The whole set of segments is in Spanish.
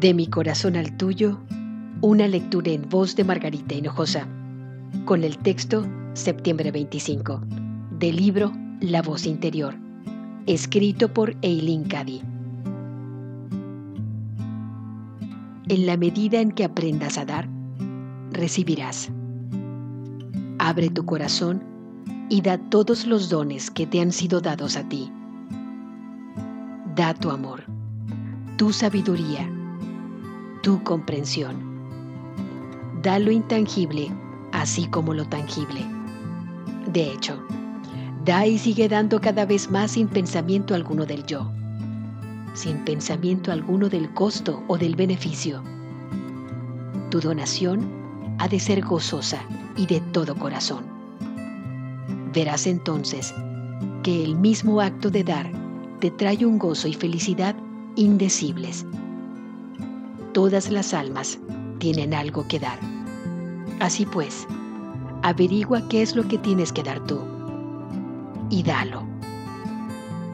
De mi corazón al tuyo, una lectura en voz de Margarita Hinojosa, con el texto Septiembre 25, del libro La voz interior, escrito por Eileen Cady. En la medida en que aprendas a dar, recibirás. Abre tu corazón y da todos los dones que te han sido dados a ti. Da tu amor, tu sabiduría, tu comprensión. Da lo intangible así como lo tangible. De hecho, da y sigue dando cada vez más sin pensamiento alguno del yo, sin pensamiento alguno del costo o del beneficio. Tu donación ha de ser gozosa y de todo corazón. Verás entonces que el mismo acto de dar te trae un gozo y felicidad indecibles. Todas las almas tienen algo que dar. Así pues, averigua qué es lo que tienes que dar tú y dalo.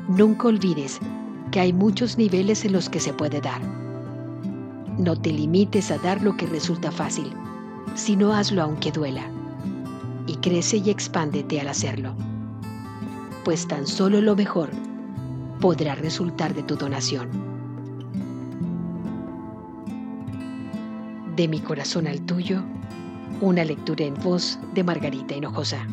Nunca olvides que hay muchos niveles en los que se puede dar. No te limites a dar lo que resulta fácil, sino hazlo aunque duela. Y crece y expándete al hacerlo. Pues tan solo lo mejor podrá resultar de tu donación. De mi corazón al tuyo, una lectura en voz de Margarita Hinojosa.